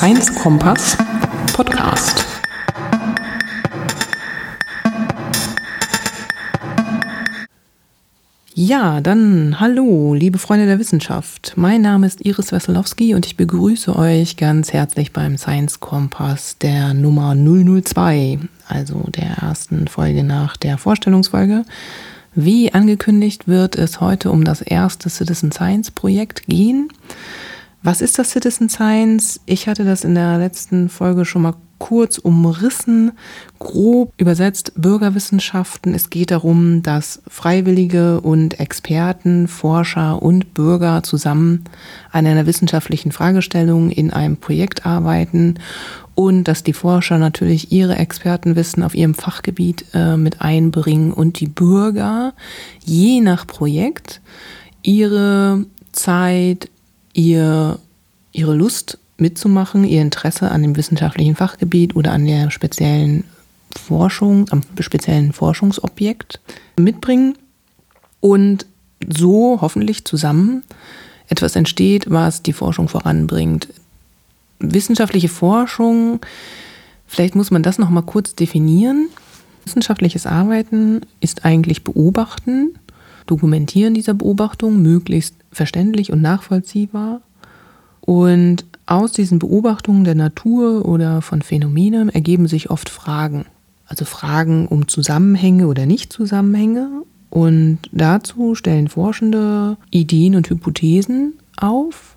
Science Kompass Podcast. Ja, dann hallo, liebe Freunde der Wissenschaft. Mein Name ist Iris Wesolowski und ich begrüße euch ganz herzlich beim Science Kompass der Nummer 002, also der ersten Folge nach der Vorstellungsfolge. Wie angekündigt wird es heute um das erste Citizen Science Projekt gehen. Was ist das Citizen Science? Ich hatte das in der letzten Folge schon mal kurz umrissen, grob übersetzt Bürgerwissenschaften. Es geht darum, dass Freiwillige und Experten, Forscher und Bürger zusammen an einer wissenschaftlichen Fragestellung in einem Projekt arbeiten und dass die Forscher natürlich ihre Expertenwissen auf ihrem Fachgebiet äh, mit einbringen und die Bürger je nach Projekt ihre Zeit, ihr, ihre Lust mitzumachen, ihr Interesse an dem wissenschaftlichen Fachgebiet oder an der speziellen Forschung, am speziellen Forschungsobjekt mitbringen und so hoffentlich zusammen etwas entsteht, was die Forschung voranbringt. Wissenschaftliche Forschung, vielleicht muss man das noch mal kurz definieren. Wissenschaftliches Arbeiten ist eigentlich Beobachten, Dokumentieren dieser Beobachtung, möglichst verständlich und nachvollziehbar. Und aus diesen Beobachtungen der Natur oder von Phänomenen ergeben sich oft Fragen. Also Fragen um Zusammenhänge oder Nicht-Zusammenhänge. Und dazu stellen Forschende Ideen und Hypothesen auf.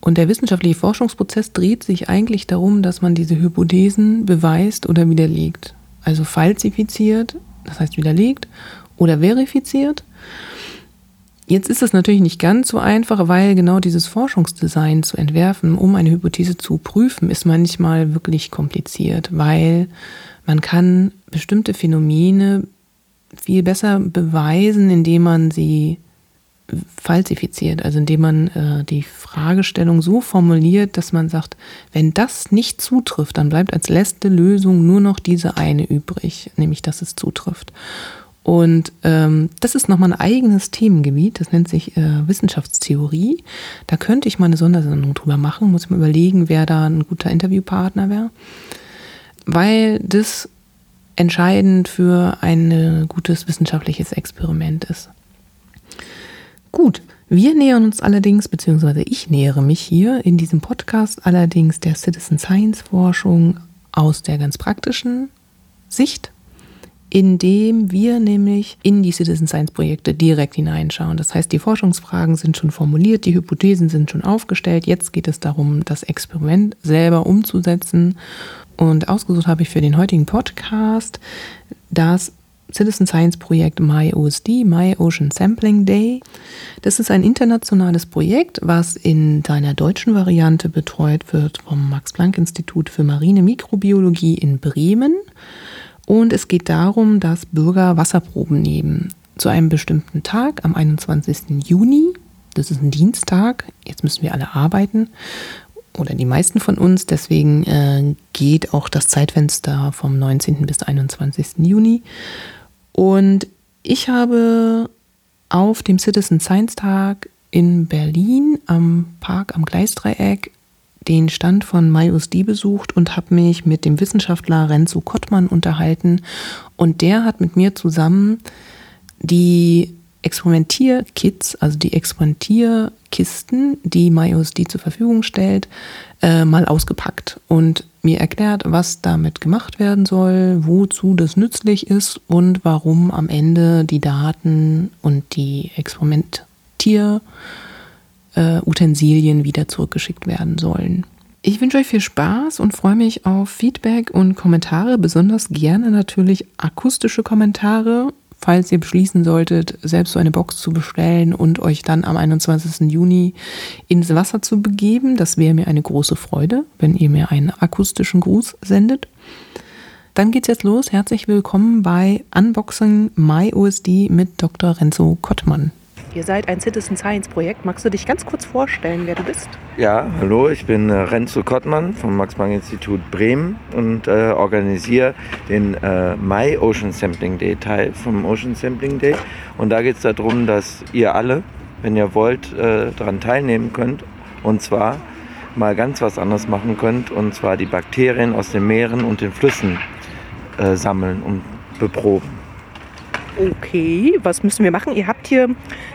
Und der wissenschaftliche Forschungsprozess dreht sich eigentlich darum, dass man diese Hypothesen beweist oder widerlegt. Also falsifiziert, das heißt widerlegt, oder verifiziert. Jetzt ist es natürlich nicht ganz so einfach, weil genau dieses Forschungsdesign zu entwerfen, um eine Hypothese zu prüfen, ist manchmal wirklich kompliziert, weil man kann bestimmte Phänomene viel besser beweisen, indem man sie falsifiziert, also indem man äh, die Fragestellung so formuliert, dass man sagt, wenn das nicht zutrifft, dann bleibt als letzte Lösung nur noch diese eine übrig, nämlich dass es zutrifft. Und ähm, das ist nochmal ein eigenes Themengebiet, das nennt sich äh, Wissenschaftstheorie. Da könnte ich mal eine Sondersendung drüber machen, muss ich mal überlegen, wer da ein guter Interviewpartner wäre. Weil das entscheidend für ein gutes wissenschaftliches Experiment ist. Gut, wir nähern uns allerdings, beziehungsweise ich nähere mich hier in diesem Podcast allerdings der Citizen Science Forschung aus der ganz praktischen Sicht indem wir nämlich in die Citizen Science Projekte direkt hineinschauen. Das heißt, die Forschungsfragen sind schon formuliert, die Hypothesen sind schon aufgestellt. Jetzt geht es darum, das Experiment selber umzusetzen. Und ausgesucht habe ich für den heutigen Podcast das Citizen Science Projekt MyOSD, My Ocean Sampling Day. Das ist ein internationales Projekt, was in seiner deutschen Variante betreut wird vom Max Planck Institut für Marine Mikrobiologie in Bremen. Und es geht darum, dass Bürger Wasserproben nehmen. Zu einem bestimmten Tag, am 21. Juni. Das ist ein Dienstag. Jetzt müssen wir alle arbeiten. Oder die meisten von uns. Deswegen äh, geht auch das Zeitfenster vom 19. bis 21. Juni. Und ich habe auf dem Citizen Science Tag in Berlin am Park am Gleisdreieck den Stand von MyUSD besucht und habe mich mit dem Wissenschaftler Renzo Kottmann unterhalten. Und der hat mit mir zusammen die Experimentierkits, also die Experimentierkisten, die MyUSD zur Verfügung stellt, äh, mal ausgepackt und mir erklärt, was damit gemacht werden soll, wozu das nützlich ist und warum am Ende die Daten und die Experimentier äh, Utensilien wieder zurückgeschickt werden sollen. Ich wünsche euch viel Spaß und freue mich auf Feedback und Kommentare, besonders gerne natürlich akustische Kommentare, falls ihr beschließen solltet, selbst so eine Box zu bestellen und euch dann am 21. Juni ins Wasser zu begeben. Das wäre mir eine große Freude, wenn ihr mir einen akustischen Gruß sendet. Dann geht's jetzt los. Herzlich willkommen bei Unboxing MyOSD mit Dr. Renzo Kottmann. Ihr seid ein Citizen Science Projekt. Magst du dich ganz kurz vorstellen, wer du bist? Ja, hallo, ich bin äh, Renzo Kottmann vom Max-Planck-Institut Bremen und äh, organisiere den äh, My Ocean Sampling Day Teil vom Ocean Sampling Day. Und da geht es darum, dass ihr alle, wenn ihr wollt, äh, daran teilnehmen könnt. Und zwar mal ganz was anderes machen könnt. Und zwar die Bakterien aus den Meeren und den Flüssen äh, sammeln und beproben. Okay, was müssen wir machen? Ihr habt hier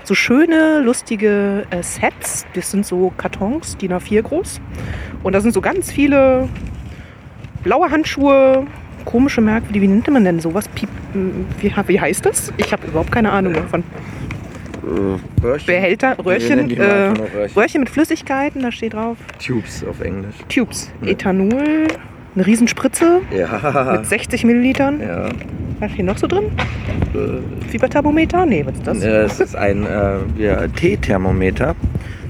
so schöne, lustige äh, Sets. Das sind so Kartons, DIN A4 groß. Und da sind so ganz viele blaue Handschuhe, komische Merkwürdige. Wie nennt man denn sowas? Piep, wie, wie heißt das? Ich habe überhaupt keine Ahnung davon. Äh, Röhrchen. Behälter, Röhrchen, äh, Röhrchen. Röhrchen mit Flüssigkeiten, da steht drauf. Tubes auf Englisch. Tubes. Ja. Ethanol, eine Riesenspritze ja. mit 60 Millilitern. Ja. Was ist hier noch so drin? Äh, Fieberthermometer? Nee, was ist das? Das ist ein äh, ja, T-Thermometer,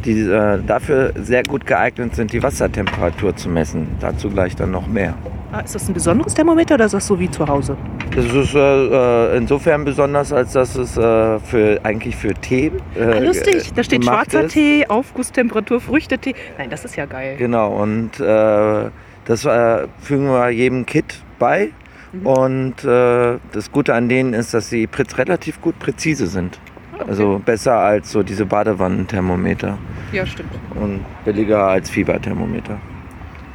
die äh, dafür sehr gut geeignet sind, die Wassertemperatur zu messen. Dazu gleich dann noch mehr. Ah, ist das ein besonderes Thermometer oder ist das so wie zu Hause? Das ist äh, insofern besonders, als dass es äh, für, eigentlich für Tee. Äh, ah, lustig, da steht schwarzer ist. Tee, Aufgusstemperatur, Früchtetee. Nein, das ist ja geil. Genau, und äh, das äh, fügen wir jedem Kit bei. Mhm. Und äh, das Gute an denen ist, dass sie relativ gut präzise sind. Okay. Also besser als so diese Badewannenthermometer. Ja, stimmt. Und billiger als Fieberthermometer.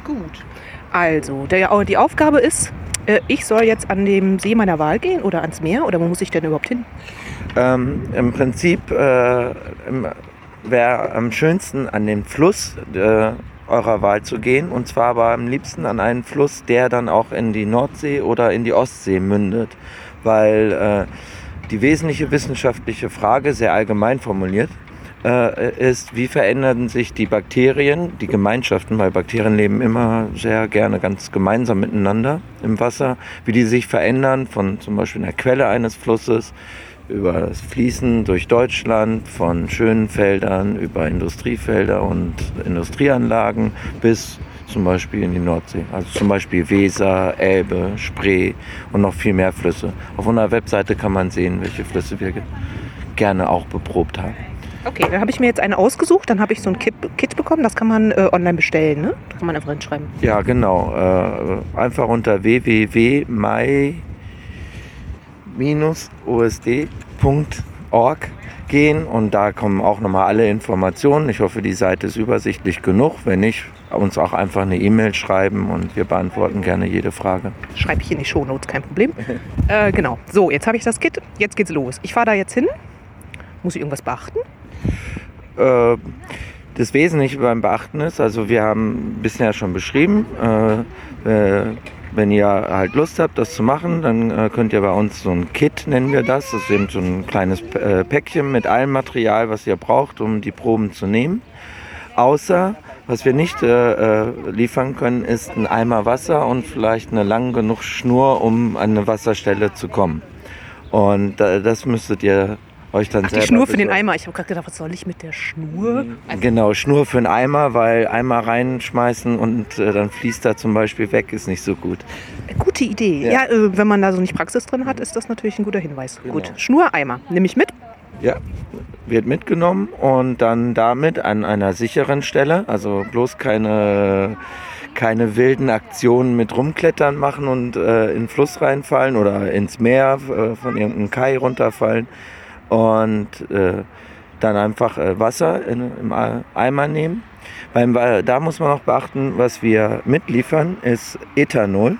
Gut. Also, der, die Aufgabe ist, äh, ich soll jetzt an dem See meiner Wahl gehen oder ans Meer oder wo muss ich denn überhaupt hin? Ähm, Im Prinzip äh, wäre am schönsten an den Fluss äh, eurer Wahl zu gehen und zwar aber am liebsten an einen Fluss, der dann auch in die Nordsee oder in die Ostsee mündet, weil äh, die wesentliche wissenschaftliche Frage sehr allgemein formuliert äh, ist, wie verändern sich die Bakterien, die Gemeinschaften, weil Bakterien leben immer sehr gerne ganz gemeinsam miteinander im Wasser, wie die sich verändern von zum Beispiel einer Quelle eines Flusses über das Fließen durch Deutschland, von schönen Feldern über Industriefelder und Industrieanlagen bis zum Beispiel in die Nordsee. Also zum Beispiel Weser, Elbe, Spree und noch viel mehr Flüsse. Auf unserer Webseite kann man sehen, welche Flüsse wir gerne auch beprobt haben. Okay, dann habe ich mir jetzt eine ausgesucht, dann habe ich so ein Kit, Kit bekommen, das kann man äh, online bestellen, ne? Das kann man einfach hinschreiben. Ja, genau. Äh, einfach unter www.my osd.org gehen und da kommen auch nochmal alle Informationen. Ich hoffe, die Seite ist übersichtlich genug. Wenn nicht, uns auch einfach eine E-Mail schreiben und wir beantworten gerne jede Frage. Schreibe ich in die Shownotes, kein Problem. äh, genau. So, jetzt habe ich das Kit. Jetzt geht's los. Ich fahre da jetzt hin. Muss ich irgendwas beachten? Äh, das Wesentliche beim Beachten ist, also wir haben ein bisschen ja schon beschrieben, äh, äh, wenn ihr halt Lust habt, das zu machen, dann äh, könnt ihr bei uns so ein Kit, nennen wir das. Das ist eben so ein kleines äh, Päckchen mit allem Material, was ihr braucht, um die Proben zu nehmen. Außer, was wir nicht äh, äh liefern können, ist ein Eimer Wasser und vielleicht eine lang genug Schnur, um an eine Wasserstelle zu kommen. Und äh, das müsstet ihr euch dann Ach, die Schnur für den Eimer. Ich habe gerade gedacht, was soll ich mit der Schnur? Also genau, Schnur für den Eimer, weil Eimer reinschmeißen und äh, dann fließt da zum Beispiel weg, ist nicht so gut. Gute Idee. Ja, ja äh, wenn man da so nicht Praxis drin hat, ist das natürlich ein guter Hinweis. Genau. Gut, Schnur, Eimer. Nehme ich mit? Ja, wird mitgenommen und dann damit an einer sicheren Stelle, also bloß keine keine wilden Aktionen mit rumklettern machen und äh, in den Fluss reinfallen oder ins Meer äh, von irgendeinem Kai runterfallen, und äh, dann einfach äh, Wasser in, im Eimer nehmen. Beim, da muss man auch beachten, was wir mitliefern, ist Ethanol.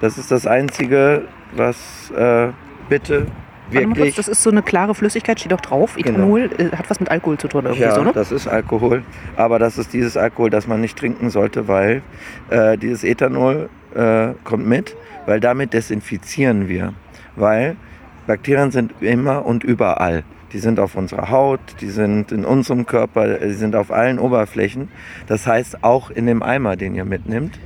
Das ist das Einzige, was äh, bitte wirklich... das ist so eine klare Flüssigkeit, steht auch drauf. Genau. Ethanol genau. hat was mit Alkohol zu tun. Irgendwie ja, so, ne? das ist Alkohol. Aber das ist dieses Alkohol, das man nicht trinken sollte, weil äh, dieses Ethanol äh, kommt mit, weil damit desinfizieren wir. Weil Bakterien sind immer und überall. Die sind auf unserer Haut, die sind in unserem Körper, die sind auf allen Oberflächen. Das heißt auch in dem Eimer, den ihr mitnimmt.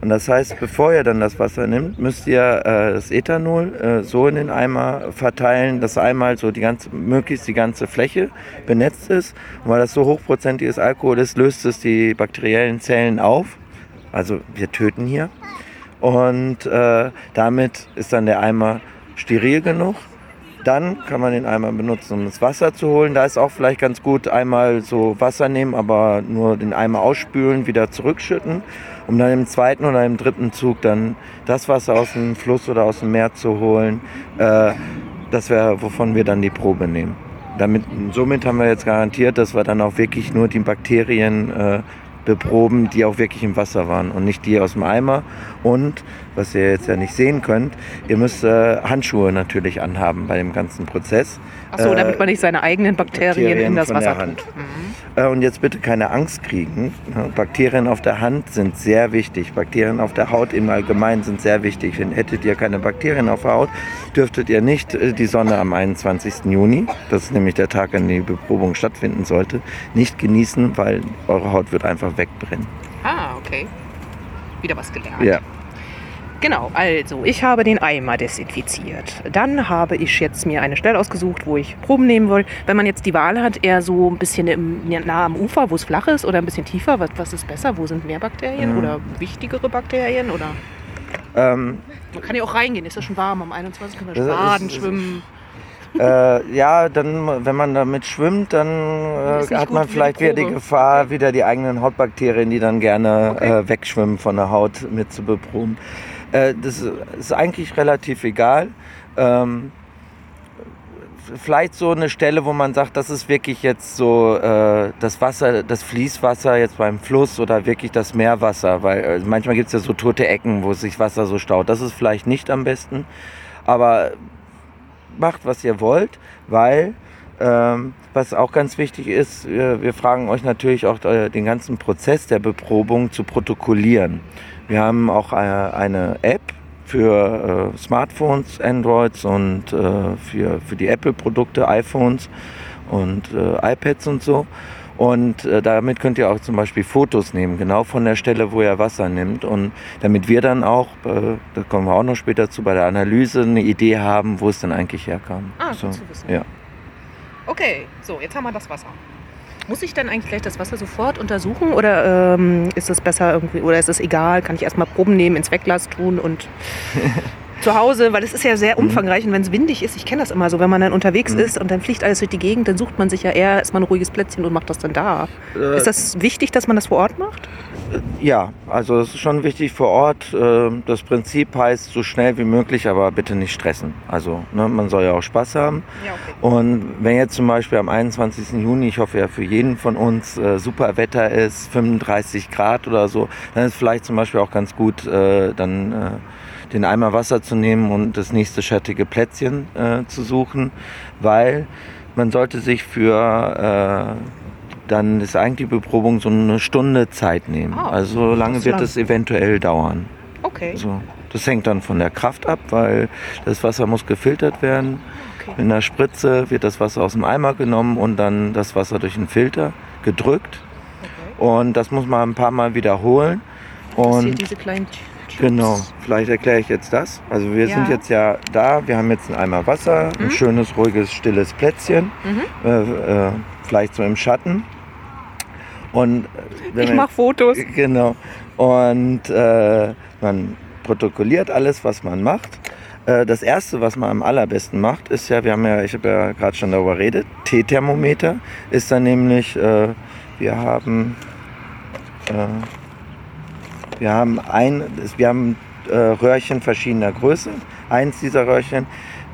Und das heißt, bevor ihr dann das Wasser nimmt, müsst ihr äh, das Ethanol äh, so in den Eimer verteilen, dass einmal so die ganze, möglichst die ganze Fläche benetzt ist. Und weil das so hochprozentiges Alkohol ist, löst es die bakteriellen Zellen auf. Also wir töten hier. Und äh, damit ist dann der Eimer steril genug. Dann kann man den Eimer benutzen, um das Wasser zu holen. Da ist auch vielleicht ganz gut einmal so Wasser nehmen, aber nur den Eimer ausspülen, wieder zurückschütten, um dann im zweiten oder im dritten Zug dann das Wasser aus dem Fluss oder aus dem Meer zu holen. Äh, das wäre, wovon wir dann die Probe nehmen. Damit, somit haben wir jetzt garantiert, dass wir dann auch wirklich nur die Bakterien äh, beproben, die auch wirklich im Wasser waren und nicht die aus dem Eimer. Und, was ihr jetzt ja nicht sehen könnt, ihr müsst äh, Handschuhe natürlich anhaben bei dem ganzen Prozess. Achso, damit man nicht seine eigenen Bakterien, Bakterien in das Wasser tut. Mhm. Äh, Und jetzt bitte keine Angst kriegen. Bakterien auf der Hand sind sehr wichtig. Bakterien auf der Haut im Allgemeinen sind sehr wichtig. Wenn hättet ihr keine Bakterien auf der Haut, dürftet ihr nicht äh, die Sonne am 21. Juni, das ist nämlich der Tag, an dem die Beprobung stattfinden sollte, nicht genießen, weil eure Haut wird einfach wegbrennen. Ah, okay. Wieder was gelernt. Ja. Genau, also ich habe den Eimer desinfiziert. Dann habe ich jetzt mir eine Stelle ausgesucht, wo ich Proben nehmen will. Wenn man jetzt die Wahl hat, eher so ein bisschen im, nah am Ufer, wo es flach ist, oder ein bisschen tiefer, was, was ist besser? Wo sind mehr Bakterien Mhm. oder wichtigere Bakterien? Oder Ähm, man kann ja auch reingehen, ist ja schon warm. Am 21. können wir Das ist- baden, ist- schwimmen. äh, ja, dann, wenn man damit schwimmt, dann äh, hat man vielleicht wieder die. Gefahr, wieder die eigenen Hautbakterien, die dann gerne Okay. äh, wegschwimmen von der Haut, mit zu beproben. Äh, das ist eigentlich relativ egal. Ähm, vielleicht so eine Stelle, wo man sagt, das ist wirklich jetzt so äh, das Wasser, das Fließwasser jetzt beim Fluss oder wirklich das Meerwasser, weil äh, manchmal gibt es ja so tote Ecken, wo sich Wasser so staut. Das ist vielleicht nicht am besten, aber macht, was ihr wollt, weil ähm, was auch ganz wichtig ist, wir, wir fragen euch natürlich auch äh, den ganzen Prozess der Beprobung zu protokollieren. Wir haben auch äh, eine App für äh, Smartphones, Androids und äh, für, für die Apple-Produkte, iPhones und iPads und so. Und äh, damit könnt ihr auch zum Beispiel Fotos nehmen, genau von der Stelle, wo ihr Wasser nimmt. Und damit wir dann auch, äh, da kommen wir auch noch später zu, bei der Analyse eine Idee haben, wo es denn eigentlich herkam. Ah, so, zu wissen. Ja. Okay, so, jetzt haben wir das Wasser. Muss ich dann eigentlich gleich das Wasser sofort untersuchen oder ähm, ist es besser irgendwie oder ist es egal? Kann ich erstmal Proben nehmen, ins Wegglas tun und zu Hause, weil es ist ja sehr Mhm. umfangreich und wenn es windig ist, ich kenne das immer so, wenn man dann unterwegs Mhm. ist und dann fliegt alles durch die Gegend, dann sucht man sich ja eher erstmal ein ruhiges Plätzchen und macht das dann da. Äh, Ist das wichtig, dass man das vor Ort macht? Ja, also es ist schon wichtig vor Ort. äh, Das Prinzip heißt so schnell wie möglich, aber bitte nicht stressen. Also ne, man soll ja auch Spaß haben. Ja, okay. Und wenn jetzt zum Beispiel am 21. Juni, ich hoffe ja für jeden von uns, äh, super Wetter ist, 35 Grad oder so, dann ist vielleicht zum Beispiel auch ganz gut, äh, dann äh, den Eimer Wasser zu nehmen und das nächste schattige Plätzchen äh, zu suchen, weil man sollte sich für äh, dann ist eigentlich die Beprobung so eine Stunde Zeit nehmen. Ah, also lange wird lang. es eventuell dauern. Okay. So. Das hängt dann von der Kraft ab, weil das Wasser muss gefiltert werden. okay. In der Spritze wird das Wasser aus dem Eimer genommen und dann das Wasser durch den Filter gedrückt. okay. Und das muss man ein paar Mal wiederholen. Und diese kleinen Tubes. genau, vielleicht erkläre ich jetzt das. Also wir sind Ja. jetzt ja da, wir haben jetzt einen Eimer Wasser, ein Mhm. schönes, ruhiges, stilles Plätzchen, Mhm. äh, äh, vielleicht so im Schatten. Und äh, wenn Ich wir- mache Fotos. Genau. Und äh, man protokolliert alles, was man macht. Äh, das erste, was man am allerbesten macht, ist ja, wir haben ja, ich habe ja gerade schon darüber geredet, T-Thermometer ist dann nämlich, äh, wir haben, äh, wir haben ein, wir haben äh, Röhrchen verschiedener Größe. Eins dieser Röhrchen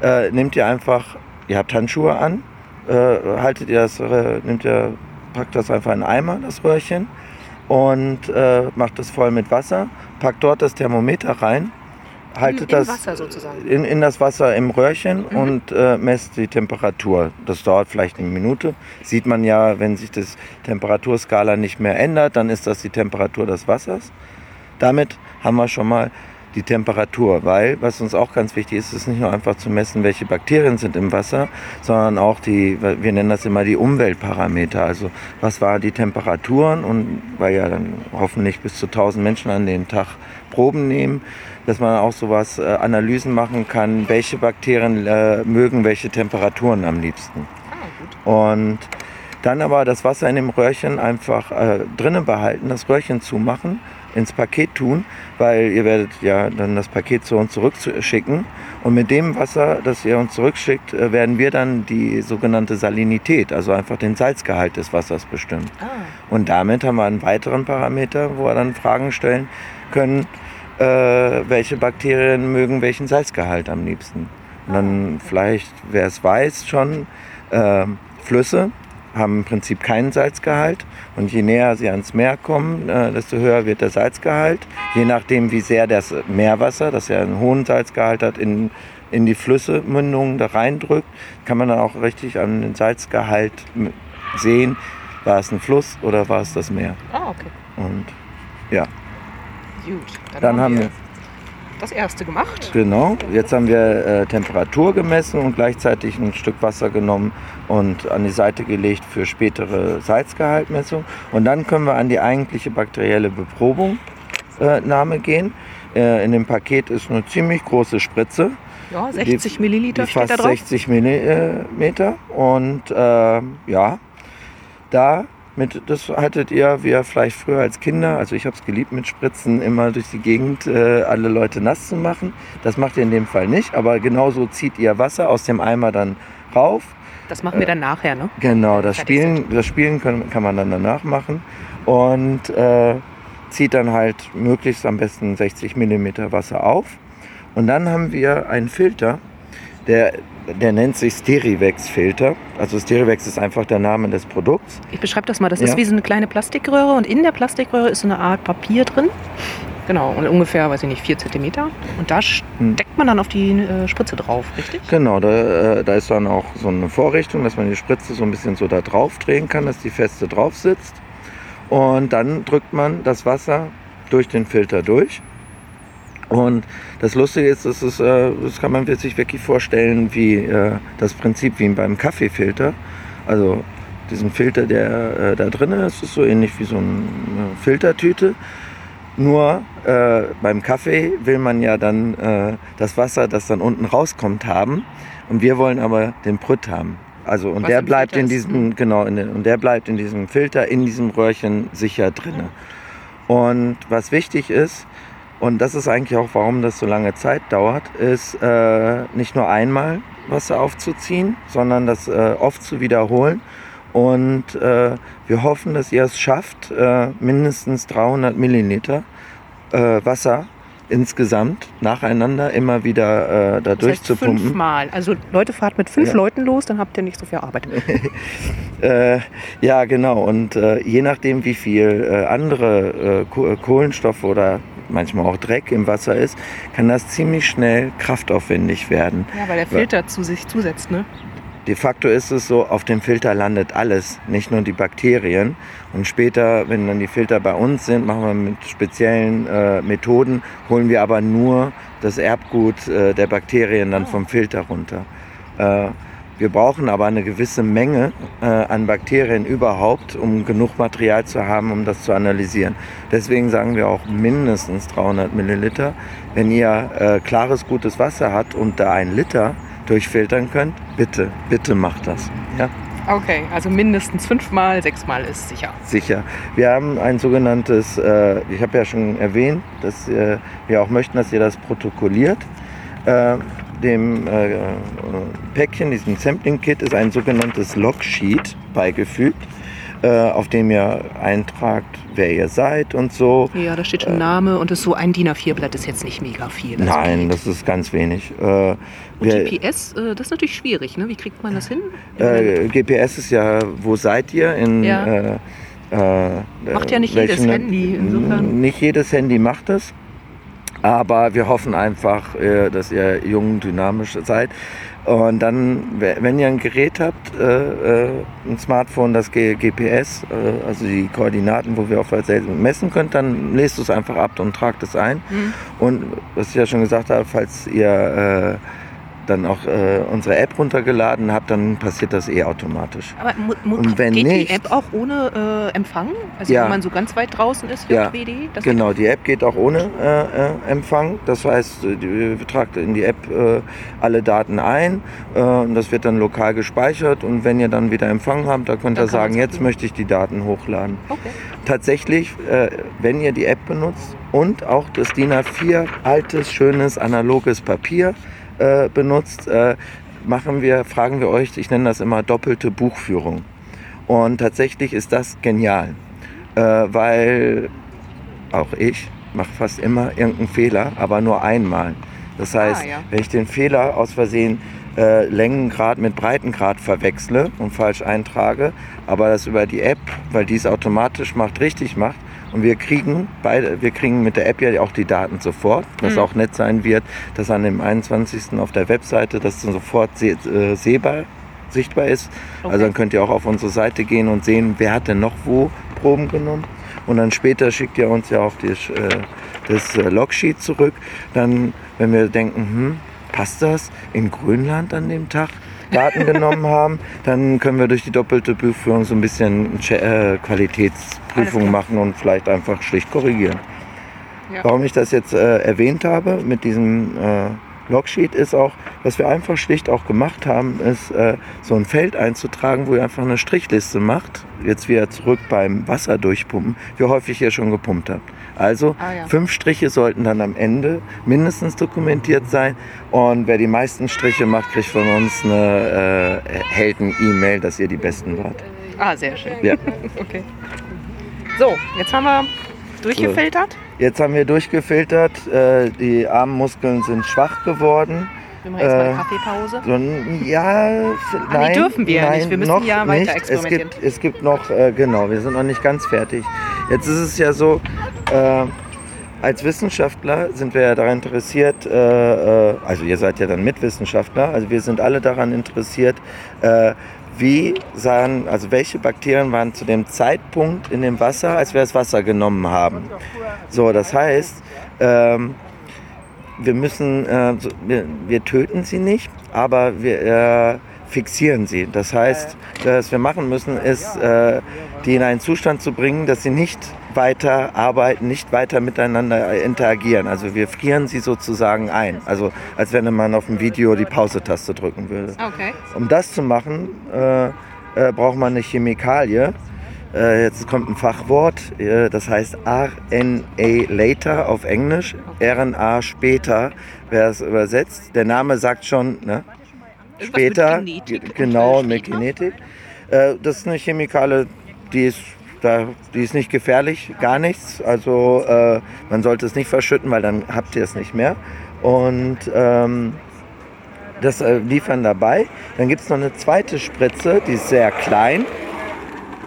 äh, nehmt ihr einfach, ihr habt Handschuhe an, äh, haltet ihr das, äh, nehmt ihr, packt das einfach in einen Eimer, das Röhrchen, und äh, macht es voll mit Wasser, packt dort das Thermometer rein, haltet in, in das in, in das Wasser im Röhrchen Mhm. und äh, messt die Temperatur. Das dauert vielleicht eine Minute. Sieht man ja, wenn sich das Temperaturskala nicht mehr ändert, dann ist das die Temperatur des Wassers. Damit haben wir schon mal die Temperatur, weil was uns auch ganz wichtig ist, ist nicht nur einfach zu messen, welche Bakterien sind im Wasser, sondern auch die, wir nennen das immer die Umweltparameter. Also was waren die Temperaturen und weil ja dann hoffentlich bis zu 1000 Menschen an den Tag Proben nehmen, dass man auch sowas äh, Analysen machen kann, welche Bakterien äh, mögen welche Temperaturen am liebsten. Ah. Und dann aber das Wasser in dem Röhrchen einfach äh, drinnen behalten, das Röhrchen zumachen, ins Paket tun, weil ihr werdet ja dann das Paket zu uns zurückschicken. Und mit dem Wasser, das ihr uns zurückschickt, äh, werden wir dann die sogenannte Salinität, also einfach den Salzgehalt des Wassers bestimmen. Ah, Und damit haben wir einen weiteren Parameter, wo wir dann Fragen stellen können, äh, welche Bakterien mögen welchen Salzgehalt am liebsten. Und dann vielleicht, wer es weiß schon, äh, Flüsse haben im Prinzip keinen Salzgehalt. Und je näher sie ans Meer kommen, äh, desto höher wird der Salzgehalt. Je nachdem, wie sehr das Meerwasser, das ja einen hohen Salzgehalt hat, in, in die Flüssemündungen da reindrückt, kann man dann auch richtig an den Salzgehalt sehen, war es ein Fluss oder war es das Meer. Ah, okay. Und ja. Gut. Dann, Dann haben wir das erste gemacht. Genau, jetzt haben wir äh, Temperatur gemessen und gleichzeitig ein Stück Wasser genommen und an die Seite gelegt für spätere Salzgehaltmessung. Und dann können wir an die eigentliche bakterielle Beprobungnahme äh, gehen. Äh, in dem Paket ist eine ziemlich große Spritze. Ja, 60 die, Milliliter die steht fast da drauf. 60 Millimeter. Und äh, ja, da mit, das hattet ihr, wie ihr vielleicht früher als Kinder, also ich habe es geliebt mit Spritzen, immer durch die Gegend äh, alle Leute nass zu machen. Das macht ihr in dem Fall nicht, aber genauso zieht ihr Wasser aus dem Eimer dann rauf. Das machen wir dann nachher, ne? Genau, das Spielen, das Spielen kann, kann man dann danach machen und äh, zieht dann halt möglichst am besten 60 mm Wasser auf. Und dann haben wir einen Filter, der, der nennt sich Sterivex-Filter. Also Sterivex ist einfach der Name des Produkts. Ich beschreibe das mal. Das Ja. ist wie so eine kleine Plastikröhre und in der Plastikröhre ist so eine Art Papier drin. Genau, und ungefähr, weiß ich nicht, 4 Zentimeter. Und da Hm. steckt man dann auf die äh, Spritze drauf, richtig? Genau, da, äh, da ist dann auch so eine Vorrichtung, dass man die Spritze so ein bisschen so da drauf drehen kann, dass die feste drauf sitzt. Und dann drückt man das Wasser durch den Filter durch. Und das Lustige ist, das, ist, äh, das kann man sich wirklich vorstellen wie äh, das Prinzip wie beim Kaffeefilter. Also diesen Filter, der äh, da drin ist, ist so ähnlich wie so eine Filtertüte. Nur äh, beim Kaffee will man ja dann äh, das Wasser, das dann unten rauskommt, haben. Und wir wollen aber den Brütt haben. Also und Was der bleibt Filter in ist, diesem genau in den, und der bleibt in diesem Filter in diesem Röhrchen sicher drinne. Und was wichtig ist und das ist eigentlich auch warum das so lange Zeit dauert, ist äh, nicht nur einmal Wasser aufzuziehen, sondern das äh, oft zu wiederholen. Und äh, wir hoffen, dass ihr es schafft, äh, mindestens 300 Milliliter äh, Wasser insgesamt nacheinander immer wieder äh, da Das durchzupumpen. fünfmal. Also Leute, fahrt mit fünf Ja. Leuten los, dann habt ihr nicht so viel Arbeit. Äh, ja, genau. Und äh, je nachdem, wie viel äh, andere Ko- Kohlenstoffe oder manchmal auch Dreck im Wasser ist, kann das ziemlich schnell kraftaufwendig werden. Ja, weil der Filter zu sich zusetzt, ne? De facto ist es so, auf dem Filter landet alles, nicht nur die Bakterien. Und später, wenn dann die Filter bei uns sind, machen wir mit speziellen äh, Methoden, holen wir aber nur das Erbgut äh, der Bakterien dann vom Filter runter. Äh, wir brauchen aber eine gewisse Menge äh, an Bakterien überhaupt, um genug Material zu haben, um das zu analysieren. Deswegen sagen wir auch mindestens 300 Milliliter. Wenn ihr äh, klares, gutes Wasser habt und da ein Liter durchfiltern könnt, bitte, bitte macht das. Ja, Okay, also mindestens fünfmal, sechsmal ist sicher. sicher. Wir haben ein sogenanntes, äh, ich habe ja schon erwähnt, dass äh, wir auch möchten, dass ihr das protokolliert. Äh, dem äh, Päckchen, diesem Sampling-Kit, ist ein sogenanntes Logsheet beigefügt, äh, auf dem ihr eintragt, wer ihr seid und so. Ja, da steht schon Name und ist so ein DIN A4-Blatt ist jetzt nicht mega viel. Also Nein, geht. das ist ganz wenig. Äh, Und wir- GPS, äh, das ist natürlich schwierig, ne? Wie kriegt man das hin? Äh, GPS ist ja, wo seid ihr? In, Ja. äh, äh, Macht ja nicht jedes welchen- Handy, insofern. Nicht jedes Handy macht das. Aber wir hoffen einfach, äh, dass ihr jung, dynamisch seid. Und dann, we- wenn ihr ein Gerät habt, äh, äh, ein Smartphone, das GPS, also die Koordinaten, wo wir Seite messen könnt, dann lest es einfach ab und tragt es ein. Hm. Und was ich ja schon gesagt habe, falls ihr dann auch äh, unsere App runtergeladen habt, dann passiert das eh automatisch. Aber Und wenn geht nicht- die App auch ohne äh, Empfang? Also Ja. wenn man so ganz weit draußen ist, Ja. Das Genau, die App geht auch ohne äh, äh, Empfang. Das heißt, äh, die- wir tragt in die App äh, alle Daten ein äh, und das wird dann lokal gespeichert. Und wenn ihr dann wieder Empfang habt, da könnt Dann ihr sagen, jetzt möchte ich die Daten hochladen. Okay. Tatsächlich, äh, wenn ihr die App benutzt und auch das DIN A4 altes, schönes, analoges Papier äh, benutzt, äh, machen wir, fragen wir euch, ich nenne das immer doppelte Buchführung. Und tatsächlich ist das genial, äh, weil auch ich mache fast immer irgendeinen Fehler, aber nur einmal. Das heißt, Ah, ja. wenn ich den Fehler aus Versehen äh, Längengrad mit Breitengrad verwechsle und falsch eintrage, aber das über die App, weil die es automatisch macht, richtig macht. Und wir kriegen beide, wir kriegen mit der App ja auch die Daten sofort. Was Mhm. auch nett sein wird, dass an dem 21. auf der Webseite das dann sofort seh, äh, sehbar, sichtbar ist. Okay. Also dann könnt ihr auch auf unsere Seite gehen und sehen, wer hat denn noch wo Proben genommen. Und dann später schickt ihr uns ja auch das, äh, das äh, Logsheet zurück. Dann, wenn wir denken, hm, passt das in Grönland an dem Tag? Daten genommen haben, dann können wir durch die doppelte Prüfung so ein bisschen Che- äh, Qualitätsprüfung machen und vielleicht einfach schlicht korrigieren. Ja. Warum ich das jetzt äh, erwähnt habe mit diesem äh, Logsheet ist auch, was wir einfach schlicht auch gemacht haben, ist äh, so ein Feld einzutragen, wo ihr einfach eine Strichliste macht. Jetzt wieder zurück beim Wasser durchpumpen, wie häufig ihr schon gepumpt habt. Also Ah, ja. fünf Striche sollten dann am Ende mindestens dokumentiert sein. Und wer die meisten Striche macht, kriegt von uns eine äh, Helden-E-Mail, dass ihr die Besten wart. Ah, sehr schön. Ja. Okay. So, jetzt haben wir durchgefiltert. Jetzt haben wir durchgefiltert, äh, die Armmuskeln sind schwach geworden. Wir machen jetzt mal eine Äh, Kaffeepause. So, ja, Ah, die nein, dürfen wir nein, nicht. Wir müssen noch ja weiter nicht. experimentieren. Es gibt, es gibt noch, äh, genau, wir sind noch nicht ganz fertig. Jetzt ist es ja so, äh, als Wissenschaftler sind wir ja daran interessiert, äh, äh, also ihr seid ja dann Mitwissenschaftler, also wir sind alle daran interessiert, äh, wie sahen, also welche Bakterien waren zu dem Zeitpunkt in dem Wasser, als wir das Wasser genommen haben. So, das heißt, ähm, wir müssen, äh, wir, wir töten sie nicht, aber wir äh, fixieren sie. Das heißt, was wir machen müssen, ist, äh, die in einen Zustand zu bringen, dass sie nicht weiter arbeiten, nicht weiter miteinander interagieren. Also wir frieren sie sozusagen ein. Also als wenn man auf dem Video die Pause-Taste drücken würde. Okay. Um das zu machen, äh, äh, braucht man eine Chemikalie. Jetzt kommt ein Fachwort, das heißt RNA later auf Englisch, RNA später, wer es übersetzt. Der Name sagt schon, ne? Später, mit Genetik genau, mit? Genetik. Äh, das ist eine Chemikale, die ist, da, die ist nicht gefährlich, gar nichts. Also äh, man sollte es nicht verschütten, weil dann habt ihr es nicht mehr. Und ähm, das äh, liefern dabei. Dann gibt es noch eine zweite Spritze, die ist sehr klein.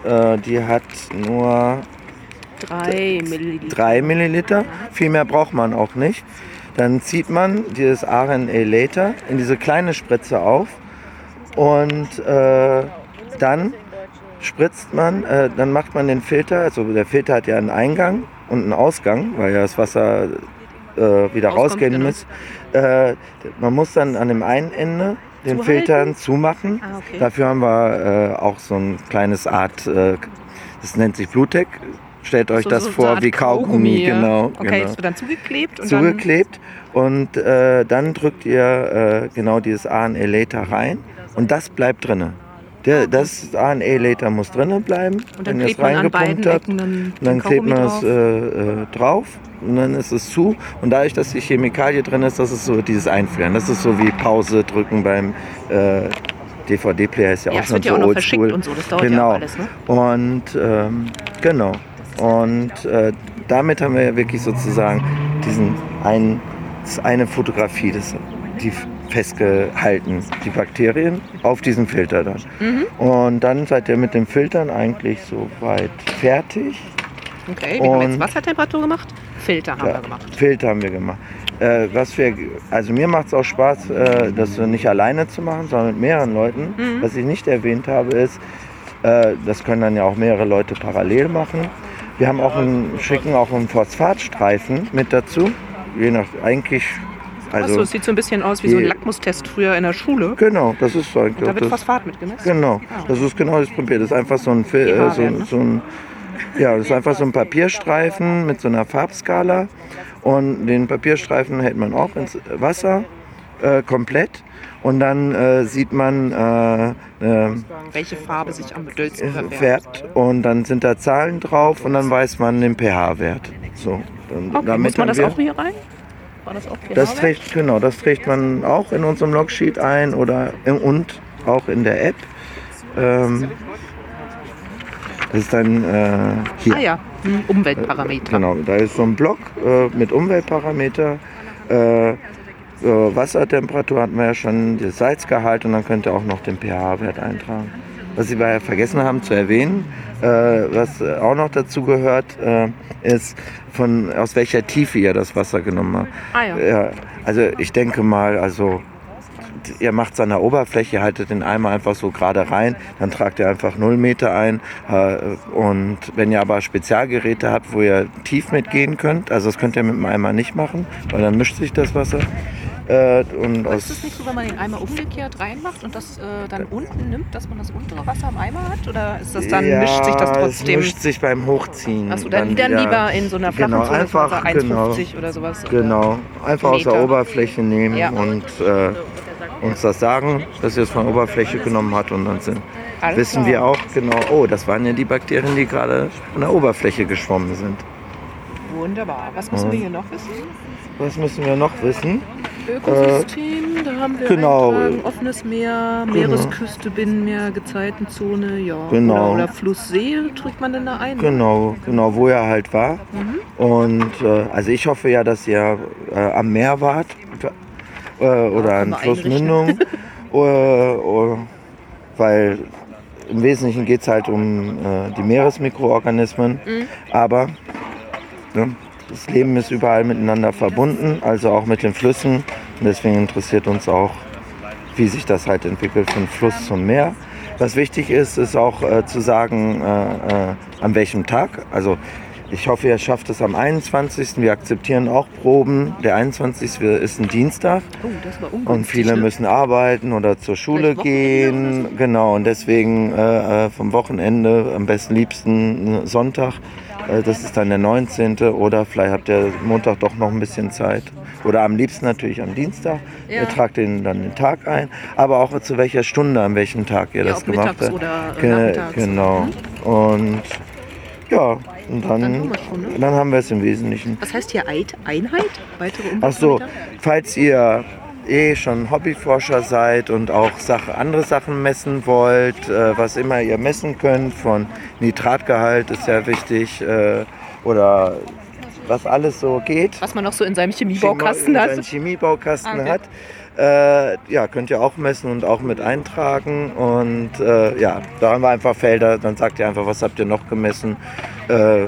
Äh, die hat nur Drei Milliliter. 3 Milliliter. Viel mehr braucht man auch nicht. Dann zieht man dieses RNA Later in diese kleine Spritze auf und äh, dann spritzt man, äh, dann macht man den Filter, also der Filter hat ja einen Eingang und einen Ausgang, weil ja das Wasser äh, wieder Rauskommt, rausgehen genau. muss. Äh, man muss dann an dem einen Ende den Zuhalten? Filtern zumachen. Ah, okay. Dafür haben wir äh, auch so ein kleines Art, äh, das nennt sich Bluetech. Stellt euch So- das so- so vor Art wie Kaugummi, ja. genau. Okay, genau das wird dann zugeklebt und zugeklebt und äh, dann drückt ihr äh, genau dieses ANA Later rein und das bleibt drinne. Der, das ANA Later muss drinnen bleiben. dann, und dann wenn klebt man an beiden habt. Ecken dann, dann klebt man Kaugummi es äh, äh, drauf und dann ist es zu. Und dadurch, dass die Chemikalie drin ist, das ist so dieses Einfrieren. Das ist so wie Pause drücken beim äh, DVD-Player ist ja, Ja, auch es schon wird ja so auch noch oldschool. verschickt und so, das dauert ja genau. auch alles, ne? Und ähm, genau. Und äh, damit haben wir ja wirklich sozusagen diesen einen, das eine Fotografie, das, die festgehalten, die Bakterien auf diesem Filter dann. Mhm. Und dann seid ihr mit dem Filtern eigentlich soweit fertig. Okay, wir haben jetzt Und- Wassertemperatur gemacht, Filter haben Ja, wir gemacht. Filter haben wir gemacht. Äh, was wir, also mir macht es auch Spaß, äh, das nicht alleine zu machen, sondern mit mehreren Leuten. Mhm. Was ich nicht erwähnt habe, ist, äh, das können dann ja auch mehrere Leute parallel machen. Wir haben auch einen, schicken auch einen Phosphatstreifen mit dazu. Je nach, eigentlich, Also, also, es sieht so ein bisschen aus wie so ein Lackmustest früher in der Schule. genau, das ist eigentlich Und da wird. Phosphat mitgemessen. Genau, das ist genau das Prinzip. Das ist einfach so ein, Fil- äh, so, ne? so ein ja, das ist einfach so ein Papierstreifen mit so einer Farbskala. Und den Papierstreifen hält man auch ins Wasser äh, komplett. Und dann äh, sieht man, äh, äh, Welche Farbe sich am dollsten verfärbt. färbt und dann sind da Zahlen drauf und dann weiß man den pH-Wert. So, dann, Okay, muss man das wir- auch hier rein? War das auch das pH-Wert? trägt, genau, das trägt man auch in unserem Logsheet ein oder in, und auch in der App. Ähm, das ist dann äh, hier. Ah ja, Umweltparameter. Genau, da ist so ein Block äh, mit Umweltparameter. Äh, Wassertemperatur hatten wir ja schon, das Salzgehalt und dann könnt ihr auch noch den pH-Wert eintragen. Was Sie ja vergessen haben zu erwähnen, äh, was auch noch dazu gehört, äh, ist, von, aus welcher Tiefe ihr das Wasser genommen habt. Ah ja. Ja, also ich denke mal, also ihr macht es an der Oberfläche, haltet den Eimer einfach so gerade rein, dann tragt ihr einfach 0 Meter ein. Äh, Und wenn ihr aber Spezialgeräte habt, wo ihr tief mitgehen könnt, also das könnt ihr mit dem Eimer nicht machen, weil dann mischt sich das Wasser. Äh, Und Aber ist es aus, nicht so, wenn man den Eimer umgekehrt reinmacht und das äh, dann unten nimmt, dass man das untere Wasser im Eimer hat? Oder ist das dann, ja, mischt sich das Es trotzdem? mischt sich beim Hochziehen. Achso, dann, dann wieder. lieber in so einer flachen Genau, Zone, einfach, also 1,50 genau. oder sowas. Genau, einfach aus der Meter. Oberfläche nehmen Ja. und äh, uns das sagen, dass ihr es von der Oberfläche genommen hat und dann sind, Alles wissen klar. wir auch genau, oh, das waren ja die Bakterien, die gerade an der Oberfläche geschwommen sind. Wunderbar. Was müssen wir hier noch wissen? Was müssen wir noch wissen? Ökosystem, da haben wir genau. offenes Meer, Meeresküste, Binnenmeer, Gezeitenzone, ja. Genau. Oder, oder Flusssee trägt man denn da ein? Genau, genau, wo er halt war. Mhm. Und äh, also ich hoffe ja, dass ihr äh, am Meer wart äh, oder können an Flussmündung. äh, äh, weil im Wesentlichen geht es halt um äh, die Meeresmikroorganismen. Mhm. Aber ne, das Leben ist überall miteinander verbunden, also auch mit den Flüssen. Und deswegen interessiert uns auch, wie sich das halt entwickelt von Fluss zum Meer. Was wichtig ist, ist auch äh, zu sagen, äh, äh, an welchem Tag. Also ich hoffe, ihr schafft es am 21. Wir akzeptieren auch Proben. Der 21. ist ein Dienstag Oh, das war und viele ne? müssen arbeiten oder zur Schule gehen. Genau, und deswegen äh, äh, vom Wochenende am besten liebsten äh, Sonntag. Äh, das ist dann der 19. Oder vielleicht habt ihr Montag doch noch ein bisschen Zeit. Oder am liebsten natürlich am Dienstag. Ja. Ihr tragt den, dann den Tag ein. Aber auch zu welcher Stunde, an welchem Tag ihr Ja, das gemacht habt. oder, äh, Ge-. Genau. Und ja, und dann, Dann haben wir schon, ne? dann haben wir es im Wesentlichen. Was heißt hier Eid? Einheit? Weitere Ach so, falls ihr eh schon Hobbyforscher seid und auch Sache, andere Sachen messen wollt, äh, was immer ihr messen könnt, von Nitratgehalt ist sehr wichtig äh, oder was alles so geht. Was man noch so in seinem Chemiebaukasten Chemie- hat. seinen Chemiebaukasten Ah, okay. hat. Äh, ja, könnt ihr auch messen und auch mit eintragen. Und äh, ja, da haben wir einfach Felder. Dann sagt ihr einfach, was habt ihr noch gemessen, äh,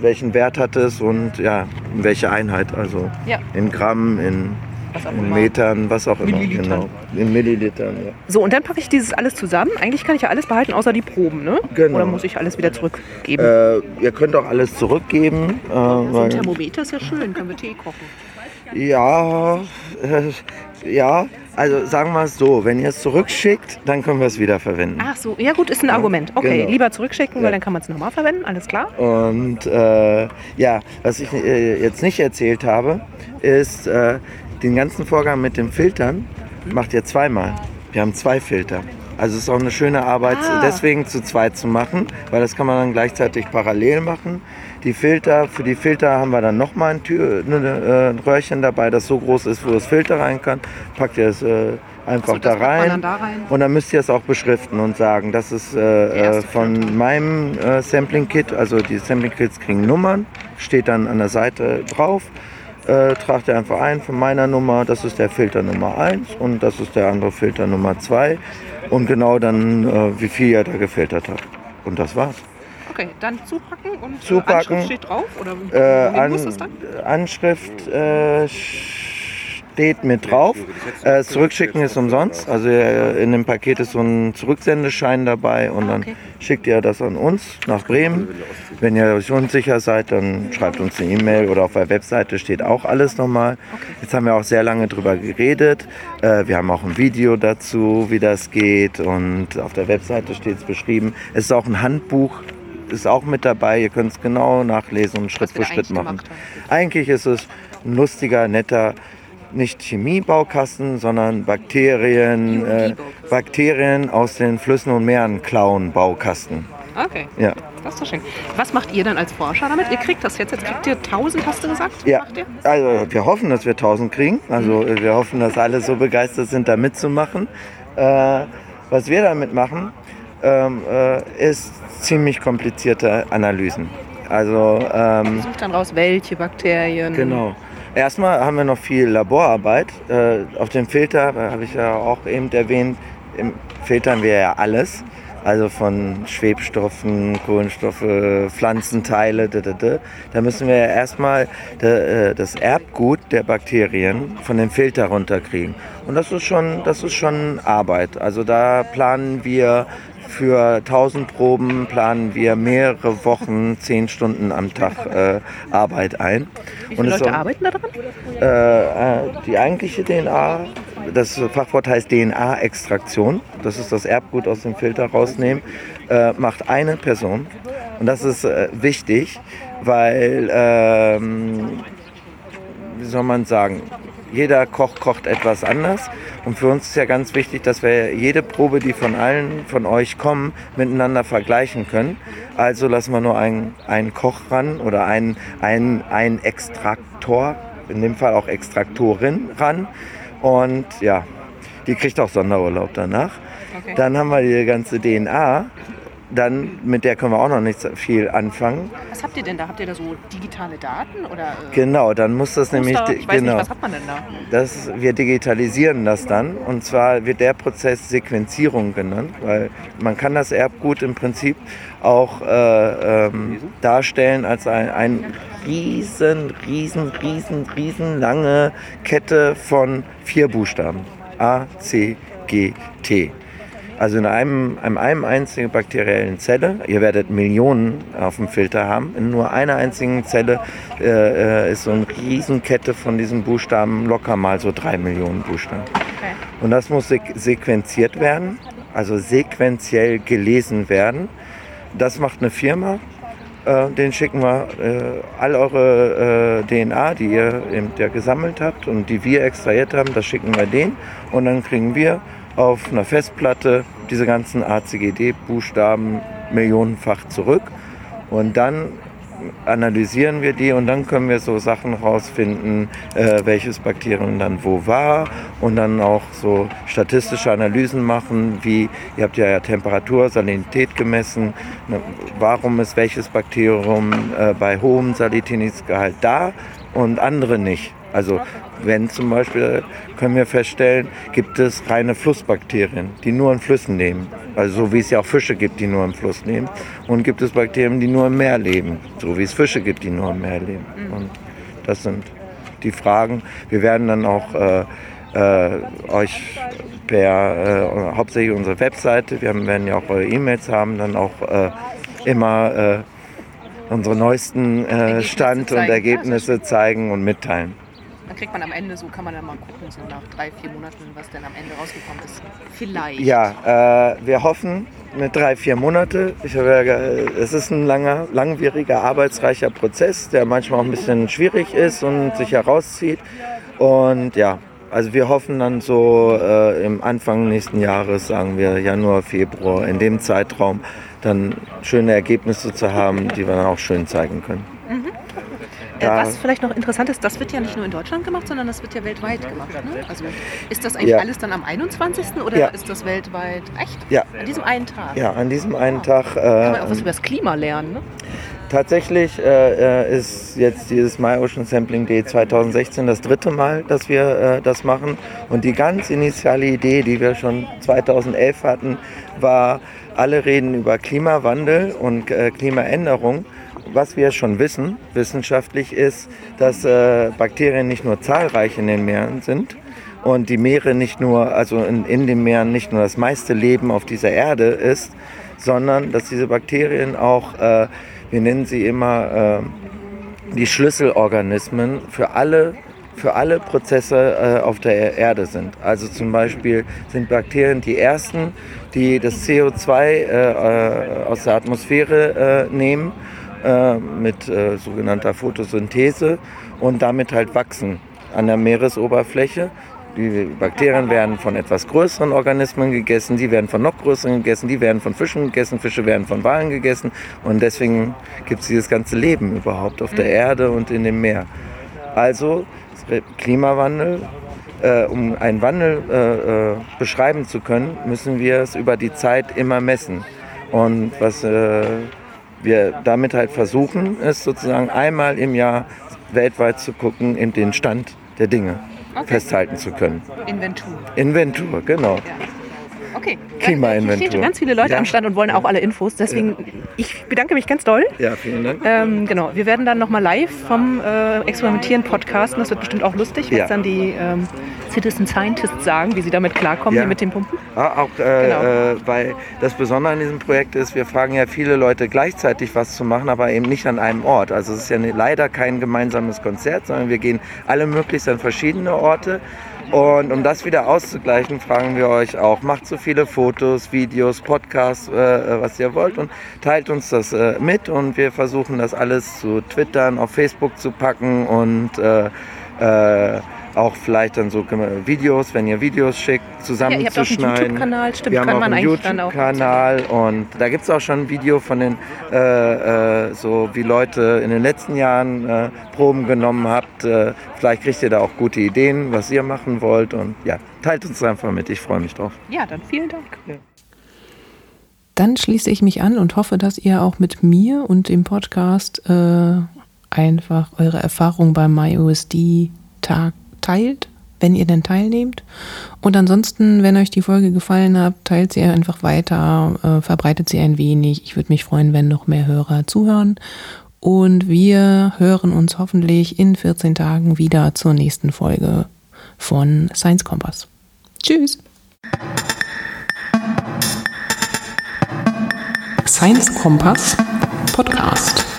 welchen Wert hat es und ja, in welche Einheit. Also Ja. in Gramm, in, Was auch in immer. Metern, was auch immer. Genau. In Millilitern, ja. So, und dann packe ich dieses alles zusammen. Eigentlich kann ich ja alles behalten, außer die Proben, ne? Genau. Oder muss ich alles wieder zurückgeben? Äh, ihr könnt auch alles zurückgeben. Äh, so ein Thermometer ist ja schön, können wir Tee kochen. Ja, äh, ja, also sagen wir es so, wenn ihr es zurückschickt, dann können wir es wieder verwenden. Ach so, ja gut, ist ein Argument. Okay, genau. lieber zurückschicken, Ja. weil dann kann man es nochmal verwenden, alles klar. Und äh, ja, was ich äh, jetzt nicht erzählt habe, ist äh, den ganzen Vorgang mit den Filtern macht ihr zweimal. Wir haben zwei Filter. Also es ist auch eine schöne Arbeit, Ah. deswegen zu zweit zu machen, weil das kann man dann gleichzeitig parallel machen. Die Filter, für die Filter haben wir dann nochmal ein, Tür, ne, äh, ein Röhrchen dabei, das so groß ist, wo das Filter rein kann. Packt ihr es äh, einfach So, da rein. da rein. Und dann müsst ihr es auch beschriften und sagen, das ist äh, äh, von meinem äh, Sampling-Kit, also die Sampling-Kits kriegen Nummern, steht dann an der Seite drauf. Äh, tragt ihr einfach ein von meiner Nummer, das ist der Filter Nummer 1 und das ist der andere Filter Nummer 2 und genau dann, äh, wie viel ihr da gefiltert habt. Und das war's. Okay, dann zupacken und Zupacken. Äh, Anschrift steht drauf? Oder Äh, an, muss das dann? Anschrift äh, steht mit drauf. Äh, zurückschicken ist umsonst. Also äh, in dem Paket ist so ein Zurücksendeschein dabei und dann okay. schickt ihr das an uns nach Bremen. Wenn ihr euch unsicher seid, dann schreibt uns eine E-Mail oder auf der Webseite steht auch alles nochmal. Jetzt haben wir auch sehr lange drüber geredet. Äh, wir haben auch ein Video dazu, wie das geht und auf der Webseite steht es beschrieben. Es ist auch ein Handbuch ist auch mit dabei. Ihr könnt es genau nachlesen und Schritt für Schritt machen. Eigentlich ist es ein lustiger, netter, nicht Chemiebaukasten, sondern Bakterien, äh. Bakterien aus den Flüssen und Meeren klauen Baukasten. Okay, Ja. das ist doch schön. Was macht ihr dann als Forscher damit? Ihr kriegt das jetzt. Jetzt kriegt ihr 1000, hast du gesagt? Ja, also wir hoffen, dass wir 1000 kriegen. Also Mhm. wir hoffen, dass alle so begeistert sind, da mitzumachen. Äh, was wir damit machen, ähm, äh, ist ziemlich komplizierte Analysen. Also ähm, Ihr sucht dann raus, welche Bakterien. Genau. Erstmal haben wir noch viel Laborarbeit. Äh, auf dem Filter, habe ich ja auch eben erwähnt, filtern wir ja alles. Also von Schwebstoffen, Kohlenstoffe, Pflanzenteile. Da, da, da. da müssen wir ja erstmal äh, das Erbgut der Bakterien von dem Filter runterkriegen. Und das ist schon, das ist schon Arbeit. Also da planen wir für 1000 Proben planen wir mehrere Wochen, 10 Stunden am Tag äh, Arbeit ein. Wie viele Leute so, arbeiten daran? Äh, äh, die eigentliche DNA, das Fachwort heißt DNA-Extraktion, das ist das Erbgut aus dem Filter rausnehmen, äh, macht eine Person. Und das ist äh, wichtig, weil, ähm, wie soll man sagen, jeder Koch kocht etwas anders. Und für uns ist ja ganz wichtig, dass wir jede Probe, die von allen von euch kommen, miteinander vergleichen können. Also lassen wir nur einen, einen Koch ran oder einen, einen, einen Extraktor, in dem Fall auch Extraktorin ran. Und ja, die kriegt auch Sonderurlaub danach. Okay. Dann haben wir die ganze DNA dann mit der können wir auch noch nicht so viel anfangen. Was habt ihr denn da? Habt ihr da so digitale Daten oder? Äh, genau, dann muss das Poster? nämlich ich weiß genau. Nicht, was hat man denn da? Das, wir digitalisieren das dann und zwar wird der Prozess Sequenzierung genannt, weil man kann das Erbgut im Prinzip auch äh, ähm, darstellen als ein, ein riesen, riesen, riesen, riesen lange Kette von vier Buchstaben. A, C, G, T. Also in einem, in einem einzigen bakteriellen Zelle, ihr werdet Millionen auf dem Filter haben, in nur einer einzigen Zelle äh, äh ist so eine Riesenkette von diesen Buchstaben locker mal so drei Millionen Buchstaben. Okay. Und das muss sequenziert werden, also sequenziell gelesen werden. Das macht eine Firma, äh, den schicken wir äh, all eure äh, DNA, die ihr eben ja gesammelt habt und die wir extrahiert haben, das schicken wir denen und dann kriegen wir auf einer Festplatte diese ganzen ACGD-Buchstaben millionenfach zurück. Und dann analysieren wir die und dann können wir so Sachen rausfinden, äh, welches Bakterium dann wo war und dann auch so statistische Analysen machen, wie ihr habt ja Temperatur, Salinität gemessen, ne, warum ist welches Bakterium äh, bei hohem Salinitätsgehalt da und andere nicht. Also wenn zum Beispiel, können wir feststellen, gibt es reine Flussbakterien, die nur in Flüssen leben. Also so wie es ja auch Fische gibt, die nur im Fluss leben. Und gibt es Bakterien, die nur im Meer leben. So wie es Fische gibt, die nur im Meer leben. Mhm. Und das sind die Fragen. Wir werden dann auch äh, äh, euch per äh, hauptsächlich unsere Webseite, wir haben, werden ja auch eure E-Mails haben, dann auch äh, immer äh, unsere neuesten äh, Stand und Ergebnisse zeigen und mitteilen. Dann kriegt man am Ende, so kann man dann mal gucken, so nach drei, vier Monaten, was denn am Ende rausgekommen ist. Vielleicht. Ja, äh, wir hoffen mit drei, vier Monate. Ich habe ja, es ist ein langer, langwieriger, arbeitsreicher Prozess, der manchmal auch ein bisschen schwierig ist und sich herauszieht. Und ja, also wir hoffen dann so äh, im Anfang nächsten Jahres, sagen wir Januar, Februar, in dem Zeitraum dann schöne Ergebnisse zu haben, die wir dann auch schön zeigen können. Mhm. Äh, was vielleicht noch interessant ist, das wird ja nicht nur in Deutschland gemacht, sondern das wird ja weltweit gemacht. Ne? Also ist das eigentlich ja. alles dann am 21. oder ja. ist das weltweit echt? Ja. An diesem einen Tag? Ja, an diesem einen Tag. Äh, Kann man auch was über das Klima lernen, ne? Tatsächlich äh, äh ist jetzt dieses My Ocean Sampling Day 2016 das dritte Mal, dass wir äh, das machen. Und die ganz initiale Idee, die wir schon 2011 hatten, war, alle reden über Klimawandel und äh, Klimaänderung was wir schon wissen, wissenschaftlich, ist, dass äh, Bakterien nicht nur zahlreich in den Meeren sind und die Meere nicht nur, also in, in den Meeren nicht nur das meiste Leben auf dieser Erde ist, sondern dass diese Bakterien auch, äh, wir nennen sie immer äh, die Schlüsselorganismen für alle für alle Prozesse äh, auf der Erde sind. Also zum Beispiel sind Bakterien die ersten, die das CO2 äh, äh, aus der Atmosphäre äh, nehmen äh, mit äh, sogenannter Photosynthese und damit halt wachsen an der Meeresoberfläche. Die Bakterien werden von etwas größeren Organismen gegessen, die werden von noch größeren gegessen, die werden von Fischen gegessen, Fische werden von Walen gegessen und deswegen gibt es dieses ganze Leben überhaupt auf der mhm. Erde und in dem Meer. Also Klimawandel, äh, um einen Wandel äh, äh, beschreiben zu können, müssen wir es über die Zeit immer messen. Und was äh, wir damit halt versuchen, ist sozusagen einmal im Jahr weltweit zu gucken, in den Stand der Dinge okay. festhalten zu können. Inventur. Inventur, genau. Ja. Okay. Klimainventur. Hier stehen ganz viele Leute ja. am Stand und wollen auch alle Infos. Deswegen, ja. ich bedanke mich ganz doll. Ja, vielen Dank. Ähm, genau, wir werden dann nochmal live vom äh, Experimentieren podcasten. Das wird bestimmt auch lustig, was ja. dann die ähm, Citizen Scientists sagen, wie sie damit klarkommen, ja. mit dem Pumpen. Ja, auch, äh, genau. äh, weil das Besondere an diesem Projekt ist, wir fragen ja viele Leute gleichzeitig was zu machen, aber eben nicht an einem Ort. Also es ist ja leider kein gemeinsames Konzert, sondern wir gehen alle möglichst an verschiedene Orte und um das wieder auszugleichen, fragen wir euch auch, macht so viele Fotos, Videos, Podcasts, äh, was ihr wollt und teilt uns das äh, mit. Und wir versuchen das alles zu twittern, auf Facebook zu packen und äh, äh auch vielleicht dann so Videos, wenn ihr Videos schickt, zusammenzuschneiden. Ja, YouTube-Kanal, stimmt, wir haben auch einen YouTube-Kanal und da gibt es auch schon ein Video von den, äh, äh, so wie Leute in den letzten Jahren äh, Proben genommen habt. Äh, vielleicht kriegt ihr da auch gute Ideen, was ihr machen wollt und ja, teilt uns einfach mit, ich freue mich drauf. Ja, dann vielen Dank. Ja. Dann schließe ich mich an und hoffe, dass ihr auch mit mir und dem Podcast äh, einfach eure Erfahrungen beim MyOSD-Tag teilt, wenn ihr denn teilnehmt. Und ansonsten, wenn euch die Folge gefallen hat, teilt sie einfach weiter, äh, verbreitet sie ein wenig. Ich würde mich freuen, wenn noch mehr Hörer zuhören. Und wir hören uns hoffentlich in 14 Tagen wieder zur nächsten Folge von Science Kompass. Tschüss! Science Kompass Podcast.